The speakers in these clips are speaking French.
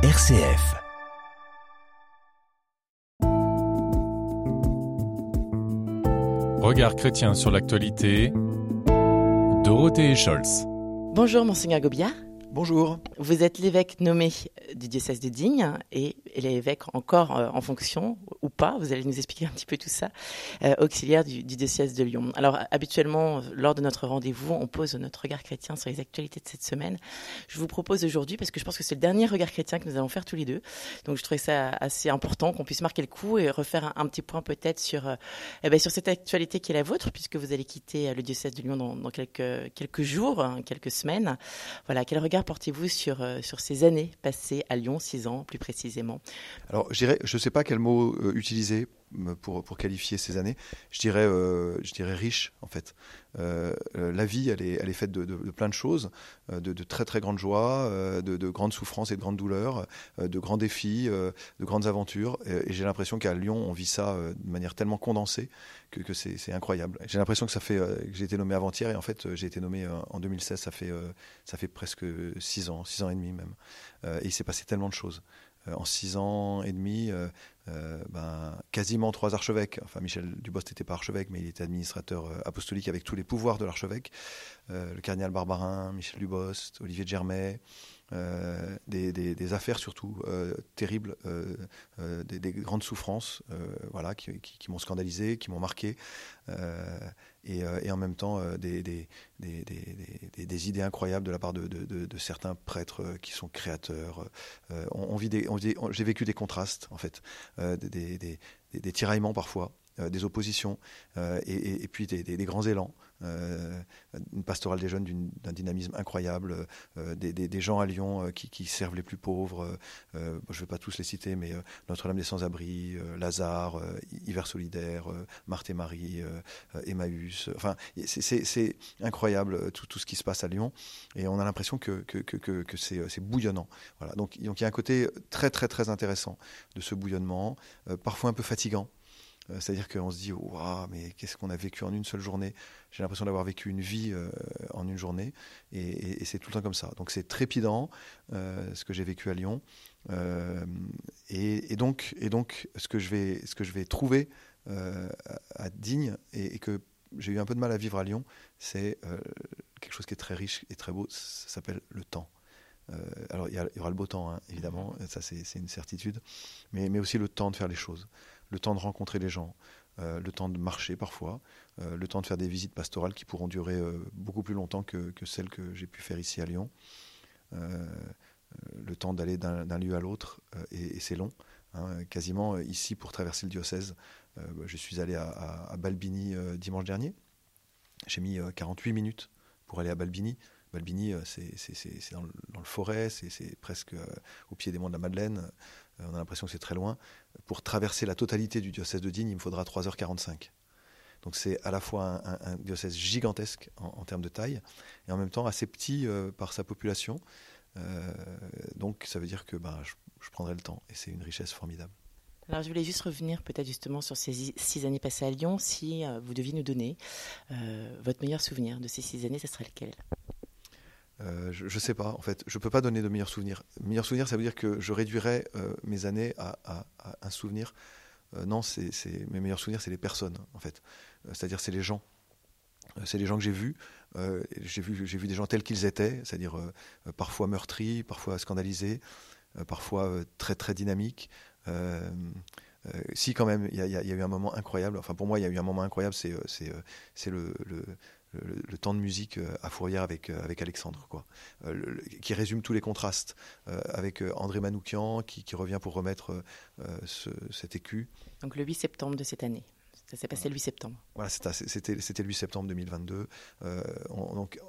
RCF. Regard chrétien sur l'actualité. Dorothée Scholz. Bonjour, Monseigneur Gobia. Bonjour. Vous êtes l'évêque nommé du diocèse de Digne et l'évêque encore euh, en fonction ou pas, vous allez nous expliquer un petit peu tout ça, euh, auxiliaire du, diocèse de Lyon. Alors habituellement, lors de notre rendez-vous, on pose notre regard chrétien sur les actualités de cette semaine. Je vous propose aujourd'hui, parce que je pense que c'est le dernier regard chrétien que nous allons faire tous les deux, donc je trouvais ça assez important qu'on puisse marquer le coup et refaire un, petit point peut-être sur, euh, eh ben, sur cette actualité qui est la vôtre, puisque vous allez quitter le diocèse de Lyon dans, quelques, quelques jours, hein, quelques semaines. Voilà, quel regard portez-vous sur, euh, sur ces années passées à Lyon, six ans plus précisément? Alors, je ne sais pas quel mot euh, utiliser pour, qualifier ces années. Je dirais, euh, je dirais riche, en fait. la vie, elle est, elle est faite de, plein de choses, de, très très grandes joies, de, grandes souffrances et de grandes douleurs, de grands défis, de grandes aventures. Et, j'ai l'impression qu'à Lyon, on vit ça de manière tellement condensée que, c'est incroyable. J'ai l'impression que ça fait j'ai été nommé avant-hier et en fait j'ai été nommé en 2016. Ça fait ça fait presque six ans, six ans et demi même. Euh, et il s'est passé tellement de choses. Euh, en six ans et demi, euh, ben, quasiment trois archevêques. Enfin, Michel Dubost n'était pas archevêque, mais il était administrateur apostolique avec tous les pouvoirs de l'archevêque. le cardinal Barbarin, Michel Dubost, Olivier de Germay, des, affaires surtout terribles, des, grandes souffrances, voilà, qui, m'ont scandalisé, qui m'ont marqué, et, en même temps des, idées incroyables de la part de, certains prêtres euh, qui sont créateurs. Euh, j'ai vécu des contrastes, en fait, euh, des, tiraillements parfois. Euh, des oppositions euh, et, puis des, grands élans. Euh, une pastorale des jeunes d'un dynamisme incroyable, des, gens à Lyon qui, servent les plus pauvres. je ne vais pas tous les citer, mais Notre-Dame des Sans-Abri, Lazare, Hiver Solidaire, Marthe et Marie, Emmaüs. Enfin, c'est incroyable tout, ce qui se passe à Lyon et on a l'impression que, que, c'est bouillonnant. Voilà. Donc, donc il y a un côté très très très intéressant de ce bouillonnement, parfois un peu fatigant. Euh, c'est-à-dire qu'on se dit, waouh, mais qu'est-ce qu'on a vécu en une seule journée? J'ai l'impression d'avoir vécu une vie euh, en une journée, et, c'est tout le temps comme ça. Donc c'est trépidant euh, ce que j'ai vécu à Lyon, et, donc, donc ce que je vais, trouver à Digne et, que j'ai eu un peu de mal à vivre à Lyon, c'est quelque chose qui est très riche et très beau. Ça s'appelle le temps. alors il y, aura le beau temps, hein, évidemment, ça c'est une certitude, mais aussi le temps de faire les choses le temps de rencontrer les gens, euh, le temps de marcher parfois, euh, le temps de faire des visites pastorales qui pourront durer euh, beaucoup plus longtemps que, celles que j'ai pu faire ici à Lyon. le temps d'aller d'un lieu à l'autre, et, c'est long. Hein. quasiment ici, pour traverser le diocèse, je suis allé à, Balbini dimanche dernier. J'ai mis 48 minutes pour aller à Balbini. Balbini, c'est dans, le forêt, c'est presque au pied des monts de la Madeleine. On a l'impression que c'est très loin pour traverser la totalité du diocèse de Digne, il me faudra 3h45. Donc c'est à la fois un, diocèse gigantesque en, termes de taille, et en même temps assez petit euh, par sa population. Euh, donc ça veut dire que ben, je, prendrai le temps, et c'est une richesse formidable. Alors je voulais juste revenir peut-être justement sur ces six années passées à Lyon. Si euh, vous deviez nous donner votre meilleur souvenir de ces six années, ce serait lequel? Euh, je ne sais pas, en fait. Je peux pas donner de meilleurs souvenirs. Meilleurs souvenirs, ça veut dire que je réduirais euh, mes années à, un souvenir. Euh, non, c'est, mes meilleurs souvenirs, c'est les personnes, en fait. c'est-à-dire, c'est les gens. c'est les gens que j'ai vus. j'ai, vu, des gens tels qu'ils étaient, c'est-à-dire parfois meurtris, parfois scandalisés, parfois très, très dynamiques. si quand même, il y, a eu un moment incroyable. Enfin, pour moi, il y a eu un moment incroyable. C'est, le, le, temps de musique euh, à Fourrière avec, euh, avec Alexandre, quoi, euh, qui résume tous les contrastes, avec André Manoukian qui, revient pour remettre cet écu. Donc le 8 septembre de cette année. Ça s'est passé le 8 septembre. Voilà, c'était le 8 septembre 2022. donc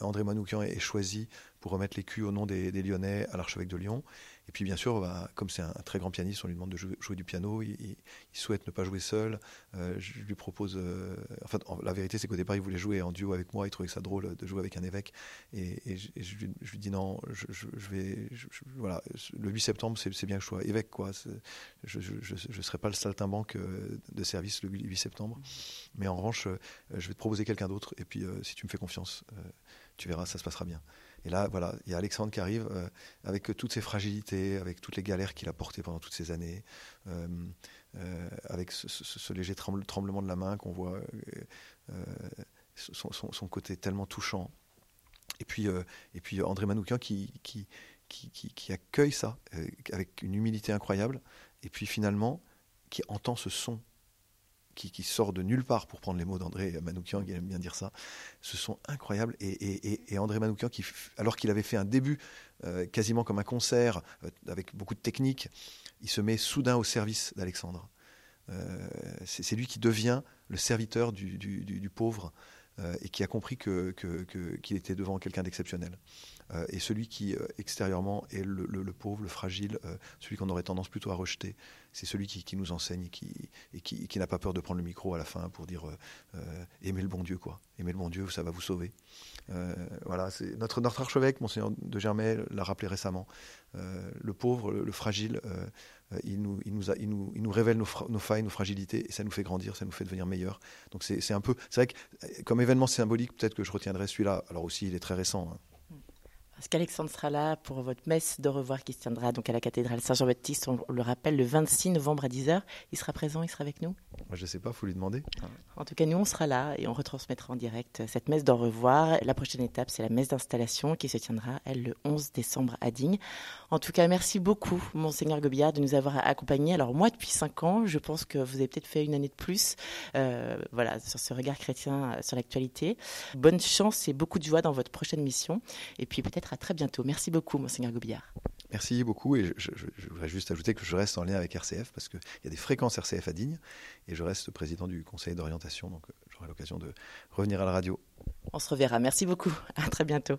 André Manoukian est choisi pour remettre l'écu au nom des, des Lyonnais à l'archevêque de Lyon. Et puis bien sûr, bah, comme c'est un, très grand pianiste, on lui demande de jouer, du piano. Il, souhaite ne pas jouer seul. Euh, je lui propose. Euh, enfin, la vérité, c'est qu'au départ, il voulait jouer en duo avec moi. Il trouvait ça drôle de jouer avec un évêque. Et, je, lui dis non. Je, vais. voilà. Le 8 septembre, c'est bien que je sois évêque, quoi. Je ne serai pas le saltimbanque euh, de service le 8 septembre. Mais en revanche, je vais te proposer quelqu'un d'autre. Et puis, si tu me fais confiance, tu verras, ça se passera bien. Et là, voilà, il y a Alexandre qui arrive avec toutes ses fragilités, avec toutes les galères qu'il a portées pendant toutes ces années, avec ce, léger tremblement de la main qu'on voit, son, côté tellement touchant. Et puis, et puis André Manoukian qui, accueille ça avec une humilité incroyable, et puis finalement qui entend ce son qui, sort de nulle part, pour prendre les mots d'André Manoukian, qui aime bien dire ça, ce sont incroyables. Et, André Manoukian, qui, alors qu'il avait fait un début euh, quasiment comme un concert, euh, avec beaucoup de technique, il se met soudain au service d'Alexandre. Euh, c'est lui qui devient le serviteur du, pauvre et qui a compris qu'il que, était devant quelqu'un d'exceptionnel. Euh, et celui qui euh, extérieurement est le, pauvre, le fragile, euh, celui qu'on aurait tendance plutôt à rejeter, c'est celui qui, nous enseigne et qui, et qui, n'a pas peur de prendre le micro à la fin pour dire aimez le bon Dieu, quoi. Aimez le bon Dieu, ça va vous sauver. voilà, notre, notre archevêque, Monseigneur de Germay, l'a rappelé récemment. le pauvre, le, fragile, il, nous, il, nous révèle nos, failles, nos fragilités, et ça nous fait grandir, ça nous fait devenir meilleurs. Donc c'est un peu, c'est vrai que comme événement symbolique, peut-être que je retiendrai celui-là. Alors aussi, il est très récent. Hein. Parce qu'Alexandre sera là pour votre messe de revoir qui se tiendra donc à la cathédrale Saint-Jean-Baptiste, on le rappelle, le 26 novembre à 10h. Il sera présent, il sera avec nous? Je ne sais pas, faut lui demander. En tout cas, nous, on sera là et on retransmettra en direct cette messe d'au revoir. La prochaine étape, c'est la messe d'installation qui se tiendra, elle, le 11 décembre à Digne. En tout cas, merci beaucoup, Monseigneur Gobillard, de nous avoir accompagnés. Alors, moi, depuis 5 ans, je pense que vous avez peut-être fait une année de plus euh, voilà, sur ce regard chrétien euh, sur l'actualité. Bonne chance et beaucoup de joie dans votre prochaine mission. Et puis, peut-être à très bientôt. Merci beaucoup, Monseigneur Gobillard. Merci beaucoup. Et je, voudrais juste ajouter que je reste en lien avec RCF parce qu'il y a des fréquences RCF à Digne et je reste président du conseil d'orientation. Donc, euh, j'aurai l'occasion de revenir à la radio. On se reverra. Merci beaucoup. À très bientôt.